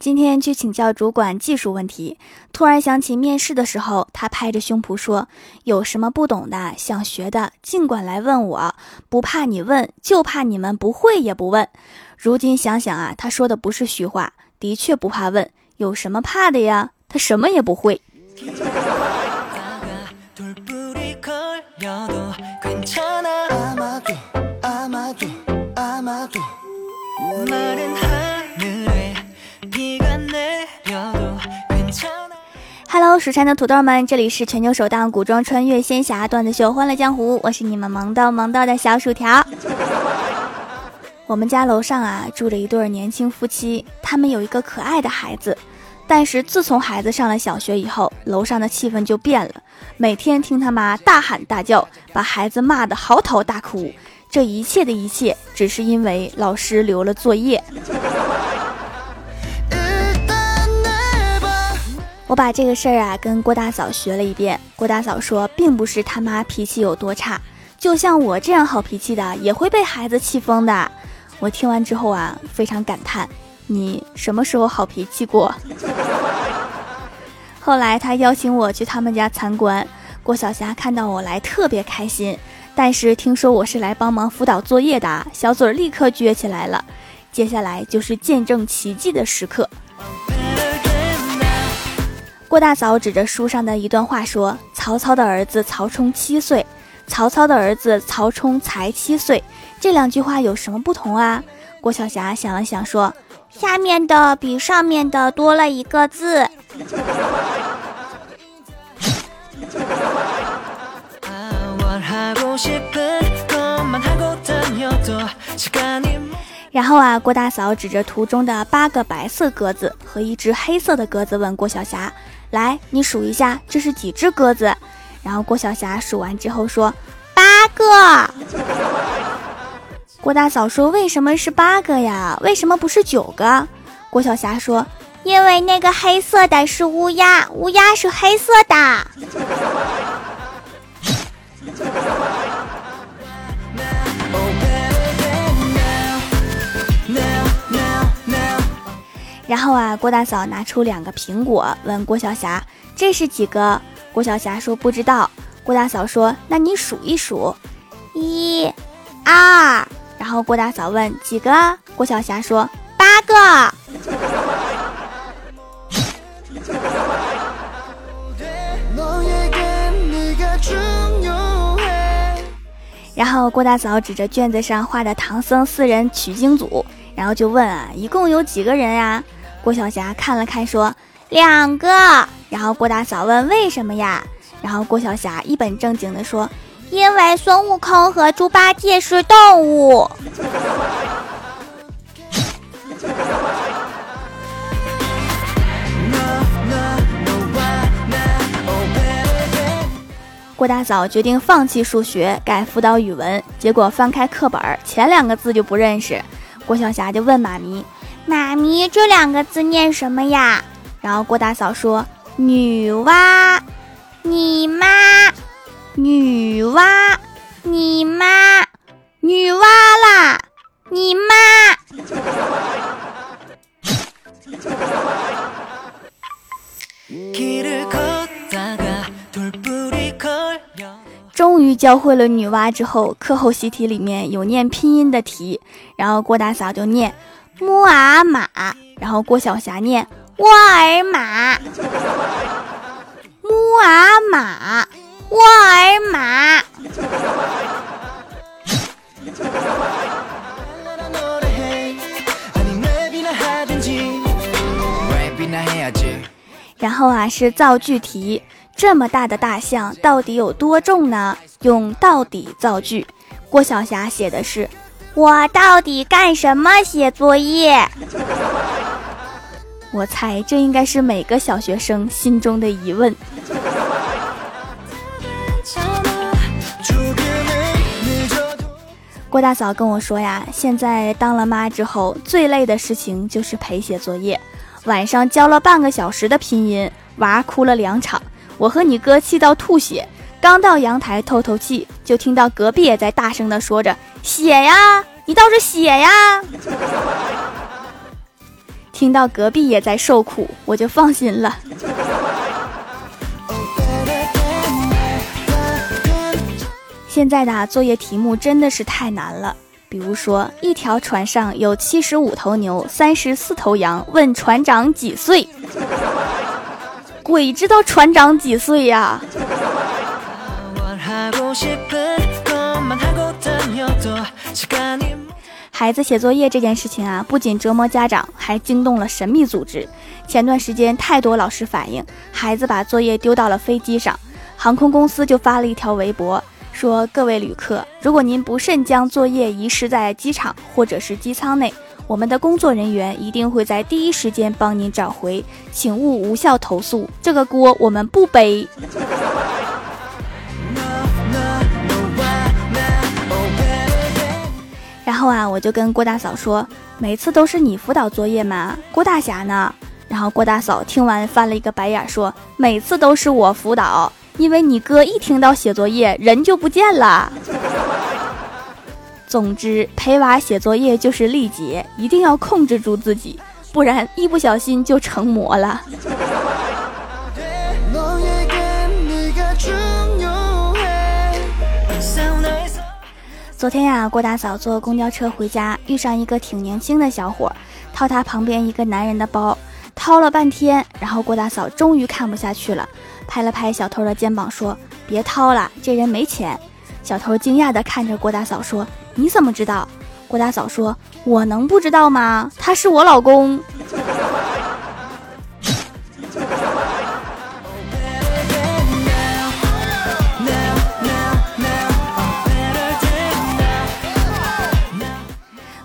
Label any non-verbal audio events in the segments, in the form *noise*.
今天去请教主管技术问题，突然想起面试的时候，他拍着胸脯说：“有什么不懂的、想学的，尽管来问我，不怕你问，就怕你们不会也不问。”如今想想啊，他说的不是虚话，的确不怕问，有什么怕的呀？他什么也不会。Hello，蜀山的土豆们，这里是全球首档古装穿越仙侠段子秀《欢乐江湖》，我是你们萌到萌到的小薯条。我们家楼上啊住着一对年轻夫妻，他们有一个可爱的孩子，但是自从孩子上了小学以后，楼上的气氛就变了，每天听他妈大喊大叫，把孩子骂得嚎啕大哭。这一切的一切，只是因为老师留了作业。我把这个事儿啊跟郭大嫂学了一遍，郭大嫂说，并不是他妈脾气有多差，就像我这样好脾气的，也会被孩子气疯的。我听完之后啊，非常感叹，你什么时候好脾气过？*laughs* 后来他邀请我去他们家参观，郭晓霞看到我来特别开心，但是听说我是来帮忙辅导作业的，小嘴立刻撅起来了。接下来就是见证奇迹的时刻。郭大嫂指着书上的一段话说：“曹操的儿子曹冲七岁，曹操的儿子曹冲才七岁，这两句话有什么不同啊？”郭晓霞想了想说：“下面的比上面的多了一个字。*laughs* ”然后啊，郭大嫂指着图中的八个白色鸽子和一只黑色的鸽子问郭晓霞。来，你数一下，这是几只鸽子？然后郭晓霞数完之后说：“八个。*laughs* ”郭大嫂说：“为什么是八个呀？为什么不是九个？”郭晓霞说：“因为那个黑色的是乌鸦，乌鸦是黑色的。”然后啊，郭大嫂拿出两个苹果，问郭晓霞：“这是几个？”郭晓霞说：“不知道。”郭大嫂说：“那你数一数，一、二。”然后郭大嫂问：“几个？”郭晓霞说：“八个。*laughs* ”然后郭大嫂指着卷子上画的唐僧四人取经组，然后就问：“啊，一共有几个人呀？”郭晓霞看了看，说：“两个。”然后郭大嫂问：“为什么呀？”然后郭晓霞一本正经地说：“因为孙悟空和猪八戒是动物。*laughs* ”郭大嫂决定放弃数学，改辅导语文。结果翻开课本，前两个字就不认识。郭晓霞就问妈咪。妈咪，这两个字念什么呀？然后郭大嫂说：“女娲，你妈，女娲，你妈，女娲啦，你妈。”终于教会了女娲之后，课后习题里面有念拼音的题，然后郭大嫂就念。木尔玛，然后郭晓霞念沃尔玛，*laughs* 木尔玛，沃尔玛。然后啊，是造句题，这么大的大象到底有多重呢？用到底造句。郭晓霞写的是。我到底干什么写作业？*laughs* 我猜这应该是每个小学生心中的疑问。郭大嫂跟我说呀，现在当了妈之后，最累的事情就是陪写作业。晚上教了半个小时的拼音，娃哭了两场，我和你哥气到吐血。刚到阳台透透气，就听到隔壁也在大声的说着：“写呀，你倒是写呀！”听到隔壁也在受苦，我就放心了。现在的作业题目真的是太难了，比如说一条船上有七十五头牛，三十四头羊，问船长几岁？鬼知道船长几岁呀？孩子写作业这件事情啊，不仅折磨家长，还惊动了神秘组织。前段时间，太多老师反映孩子把作业丢到了飞机上，航空公司就发了一条微博，说：“各位旅客，如果您不慎将作业遗失在机场或者是机舱内，我们的工作人员一定会在第一时间帮您找回，请勿无效投诉，这个锅我们不背。”后啊，我就跟郭大嫂说，每次都是你辅导作业吗？郭大侠呢？然后郭大嫂听完翻了一个白眼，说每次都是我辅导，因为你哥一听到写作业，人就不见了。*laughs* 总之，陪娃写作业就是力竭，一定要控制住自己，不然一不小心就成魔了。昨天呀，郭大嫂坐公交车回家，遇上一个挺年轻的小伙，掏他旁边一个男人的包，掏了半天，然后郭大嫂终于看不下去了，拍了拍小偷的肩膀说：“别掏了，这人没钱。”小偷惊讶地看着郭大嫂说：“你怎么知道？”郭大嫂说：“我能不知道吗？他是我老公。”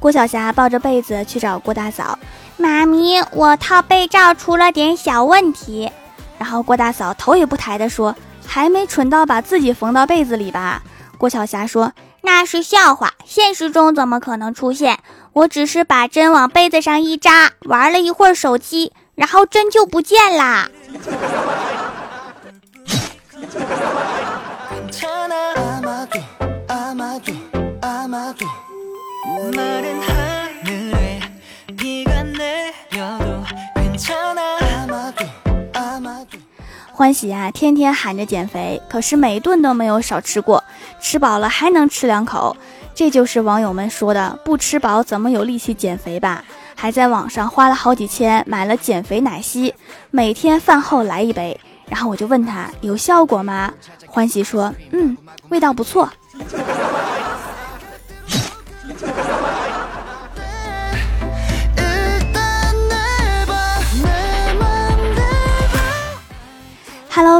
郭晓霞抱着被子去找郭大嫂，妈咪，我套被罩出了点小问题。然后郭大嫂头也不抬的说：“还没蠢到把自己缝到被子里吧？”郭晓霞说：“那是笑话，现实中怎么可能出现？我只是把针往被子上一扎，玩了一会儿手机，然后针就不见啦。” *laughs* 欢喜啊，天天喊着减肥，可是每顿都没有少吃过，吃饱了还能吃两口，这就是网友们说的“不吃饱怎么有力气减肥”吧？还在网上花了好几千买了减肥奶昔，每天饭后来一杯。然后我就问他有效果吗？欢喜说：“嗯，味道不错。”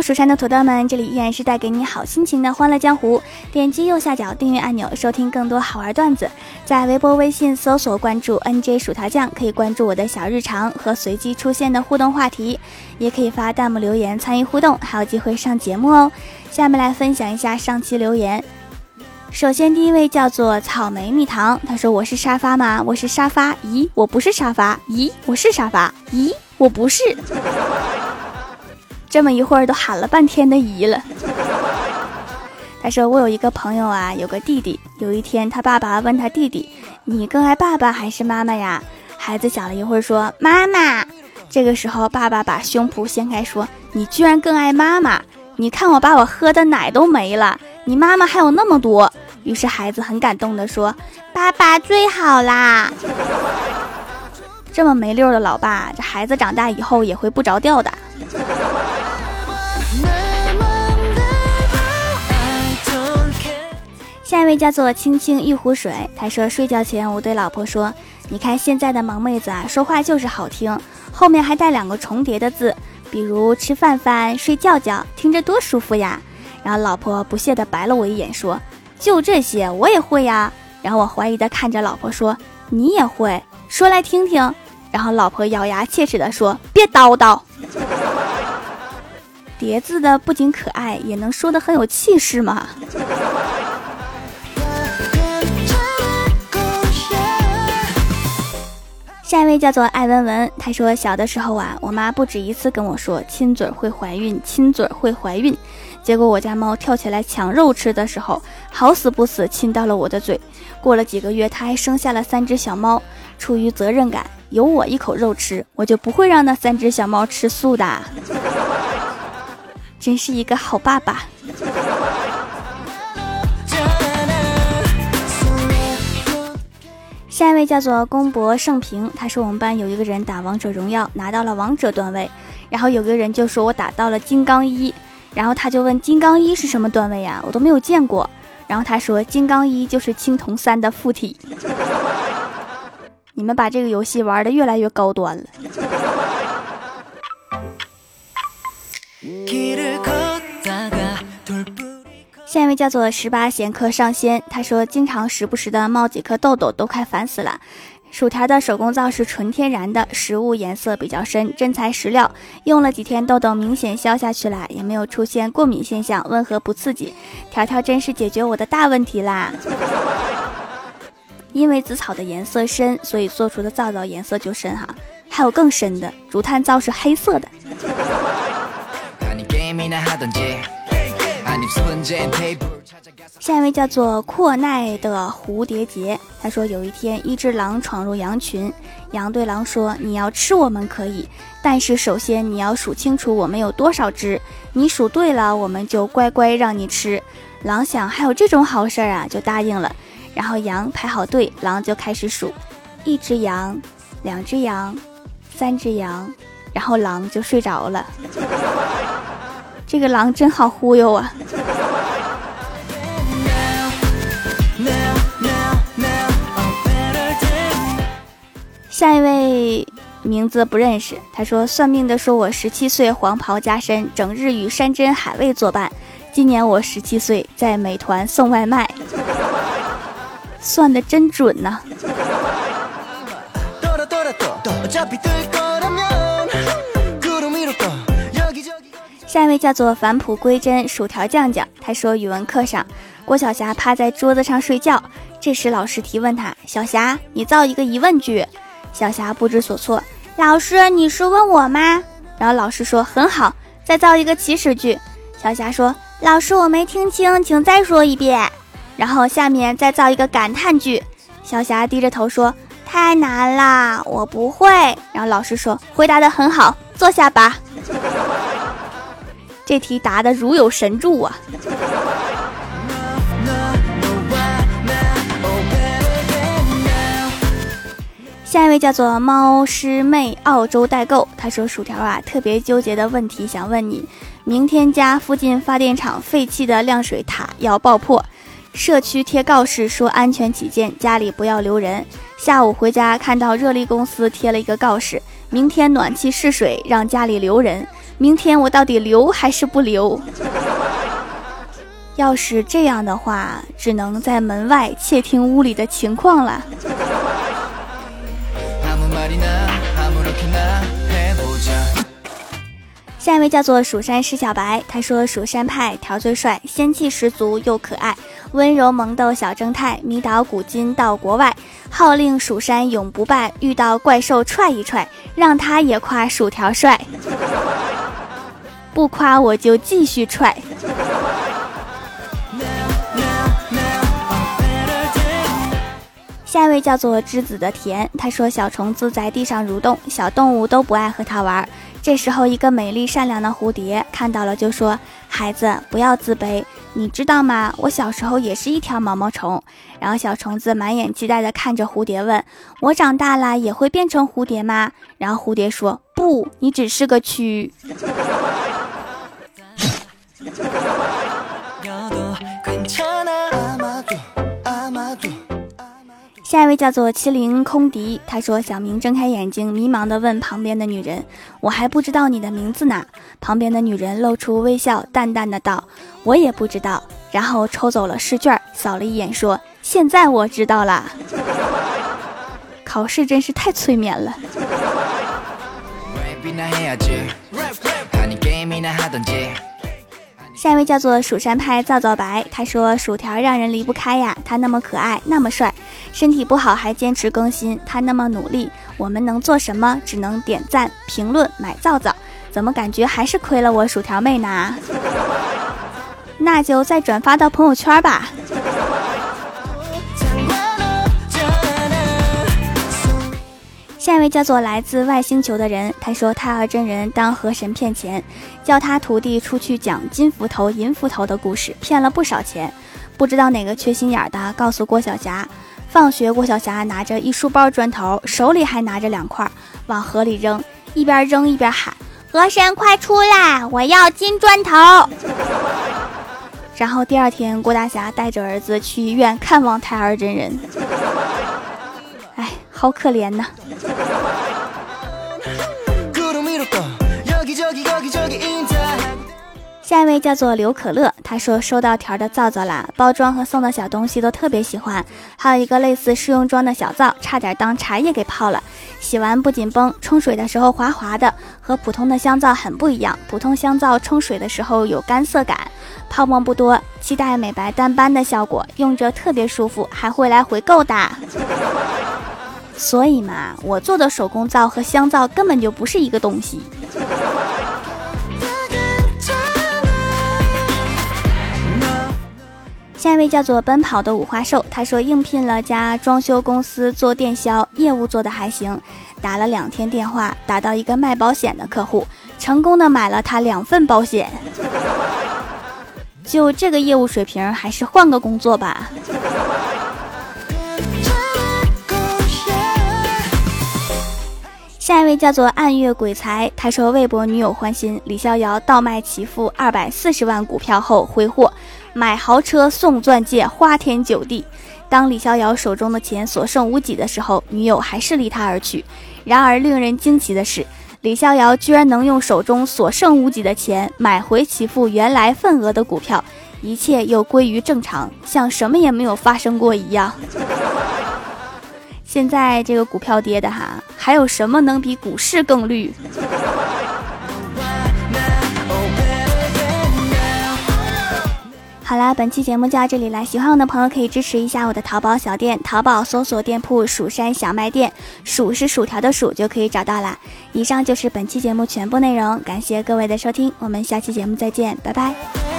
蜀山的土豆们，这里依然是带给你好心情的欢乐江湖。点击右下角订阅按钮，收听更多好玩段子。在微博、微信搜索关注 NJ 薯条酱，可以关注我的小日常和随机出现的互动话题，也可以发弹幕留言参与互动，还有机会上节目哦。下面来分享一下上期留言。首先，第一位叫做草莓蜜糖，他说：“我是沙发吗？我是沙发。咦，我不是沙发。咦，我是沙发。咦，我不是。”这么一会儿都喊了半天的姨了。他说：“我有一个朋友啊，有个弟弟。有一天，他爸爸问他弟弟：‘你更爱爸爸还是妈妈呀？’孩子想了一会儿说：‘妈妈。’这个时候，爸爸把胸脯掀开说：‘你居然更爱妈妈？你看我把我喝的奶都没了，你妈妈还有那么多。’于是孩子很感动的说：‘爸爸最好啦！’这么没溜的老爸，这孩子长大以后也会不着调的。”下一位叫做青青一壶水，他说睡觉前我对老婆说：“你看现在的萌妹子啊，说话就是好听，后面还带两个重叠的字，比如吃饭饭、睡觉觉，听着多舒服呀。”然后老婆不屑地白了我一眼，说：“就这些我也会呀。”然后我怀疑地看着老婆说：“你也会？说来听听。”然后老婆咬牙切齿地说：“别叨叨。”叠字的不仅可爱，也能说得很有气势嘛。下一位叫做艾文文，他说小的时候啊，我妈不止一次跟我说亲嘴会怀孕，亲嘴会怀孕。结果我家猫跳起来抢肉吃的时候，好死不死亲到了我的嘴。过了几个月，它还生下了三只小猫。出于责任感，有我一口肉吃，我就不会让那三只小猫吃素的。真是一个好爸爸。下一位叫做公博盛平，他说我们班有一个人打王者荣耀拿到了王者段位，然后有个人就说我打到了金刚一，然后他就问金刚一是什么段位呀？我都没有见过。然后他说金刚一就是青铜三的附体。*laughs* 你们把这个游戏玩的越来越高端了。下一位叫做十八贤客上仙，他说经常时不时的冒几颗痘痘，都快烦死了。薯条的手工皂是纯天然的，食物颜色比较深，真材实料。用了几天，痘痘明显消下去了，也没有出现过敏现象，温和不刺激。条条真是解决我的大问题啦！*laughs* 因为紫草的颜色深，所以做出的皂皂颜色就深哈。还有更深的，竹炭皂是黑色的。*laughs* 下一位叫做阔奈的蝴蝶结，他说有一天一只狼闯入羊群，羊对狼说：“你要吃我们可以，但是首先你要数清楚我们有多少只，你数对了，我们就乖乖让你吃。”狼想还有这种好事儿啊，就答应了。然后羊排好队，狼就开始数：一只羊，两只羊，三只羊，然后狼就睡着了。这个狼真好忽悠啊！下一位名字不认识，他说算命的说我十七岁黄袍加身，整日与山珍海味作伴。今年我十七岁，在美团送外卖，算的真准呐！下一位叫做返璞归真薯条酱酱，他说语文课上，郭晓霞趴在桌子上睡觉，这时老师提问他：小霞，你造一个疑问句。小霞不知所措，老师你是问我吗？然后老师说很好，再造一个祈使句。小霞说，老师我没听清，请再说一遍。然后下面再造一个感叹句。小霞低着头说，太难啦，我不会。然后老师说，回答的很好，坐下吧。这题答的如有神助啊！下一位叫做猫师妹，澳洲代购。他说：“薯条啊，特别纠结的问题想问你：明天家附近发电厂废弃的晾水塔要爆破，社区贴告示说安全起见家里不要留人。下午回家看到热力公司贴了一个告示，明天暖气试水让家里留人。”明天我到底留还是不留？要是这样的话，只能在门外窃听屋里的情况了。下一位叫做蜀山石小白，他说蜀山派条最帅，仙气十足又可爱，温柔萌逗小正太，迷倒古今到国外，号令蜀山永不败，遇到怪兽踹一踹，让他也夸薯条帅。不夸我就继续踹。下一位叫做栀子的甜，他说小虫子在地上蠕动，小动物都不爱和它玩。这时候，一个美丽善良的蝴蝶看到了，就说：“孩子，不要自卑，你知道吗？我小时候也是一条毛毛虫。”然后小虫子满眼期待的看着蝴蝶，问：“我长大了也会变成蝴蝶吗？”然后蝴蝶说：“不，你只是个蛆。*laughs* ”下一位叫做麒麟空敌，他说：“小明睁开眼睛，迷茫地问旁边的女人：‘我还不知道你的名字呢。’旁边的女人露出微笑，淡淡的道：‘我也不知道。’然后抽走了试卷，扫了一眼，说：‘现在我知道了。’考试真是太催眠了。”下一位叫做蜀山派皂皂白，他说薯条让人离不开呀，他那么可爱，那么帅，身体不好还坚持更新，他那么努力，我们能做什么？只能点赞、评论、买皂皂，怎么感觉还是亏了我薯条妹呢？那就再转发到朋友圈吧。下下一位叫做来自外星球的人，他说太二真人当河神骗钱，叫他徒弟出去讲金斧头、银斧头的故事，骗了不少钱。不知道哪个缺心眼的告诉郭晓霞，放学郭晓霞拿着一书包砖头，手里还拿着两块，往河里扔，一边扔一边喊：“河神快出来，我要金砖头！”然后第二天，郭大侠带着儿子去医院看望太二真人。哎，好可怜呐！下一位叫做刘可乐，他说收到条的皂皂啦，包装和送的小东西都特别喜欢，还有一个类似试用装的小皂，差点当茶叶给泡了。洗完不紧绷，冲水的时候滑滑的，和普通的香皂很不一样。普通香皂冲水的时候有干涩感，泡沫不多，期待美白淡斑的效果，用着特别舒服，还会来回购的。所以嘛，我做的手工皂和香皂根本就不是一个东西。下一位叫做奔跑的五花兽，他说应聘了家装修公司做电销，业务做的还行，打了两天电话，打到一个卖保险的客户，成功的买了他两份保险。就这个业务水平，还是换个工作吧。下一位叫做暗月鬼才，他说微博女友欢心，李逍遥倒卖其父二百四十万股票后挥霍。买豪车送钻戒，花天酒地。当李逍遥手中的钱所剩无几的时候，女友还是离他而去。然而令人惊奇的是，李逍遥居然能用手中所剩无几的钱买回其父原来份额的股票，一切又归于正常，像什么也没有发生过一样。现在这个股票跌的哈，还有什么能比股市更绿？好啦，本期节目就到这里了。喜欢我的朋友可以支持一下我的淘宝小店，淘宝搜索店铺“蜀山小卖店”，薯是薯条的薯就可以找到啦。以上就是本期节目全部内容，感谢各位的收听，我们下期节目再见，拜拜。